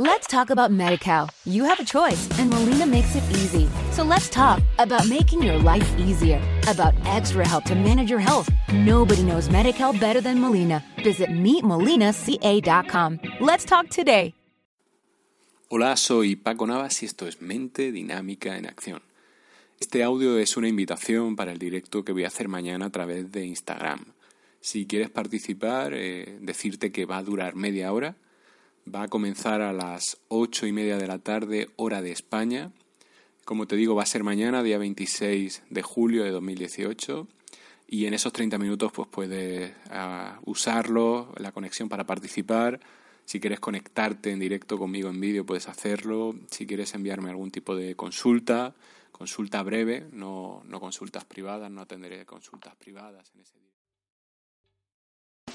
Let's talk about MediCal. You have a choice, and Molina makes it easy. So let's talk about making your life easier, about extra help to manage your health. Nobody knows MediCal better than Molina. Visit meetmolinaca.com. Let's talk today. Hola, soy Paco Navas y esto es Mente Dinámica en Acción. Este audio es una invitación para el directo que voy a hacer mañana a través de Instagram. Si quieres participar, eh, decirte que va a durar media hora Va a comenzar a las ocho y media de la tarde, hora de España. Como te digo, va a ser mañana, día 26 de julio de 2018. Y en esos 30 minutos pues puedes ah, usarlo, la conexión para participar. Si quieres conectarte en directo conmigo en vídeo, puedes hacerlo. Si quieres enviarme algún tipo de consulta, consulta breve, no, no consultas privadas, no atenderé consultas privadas en ese día.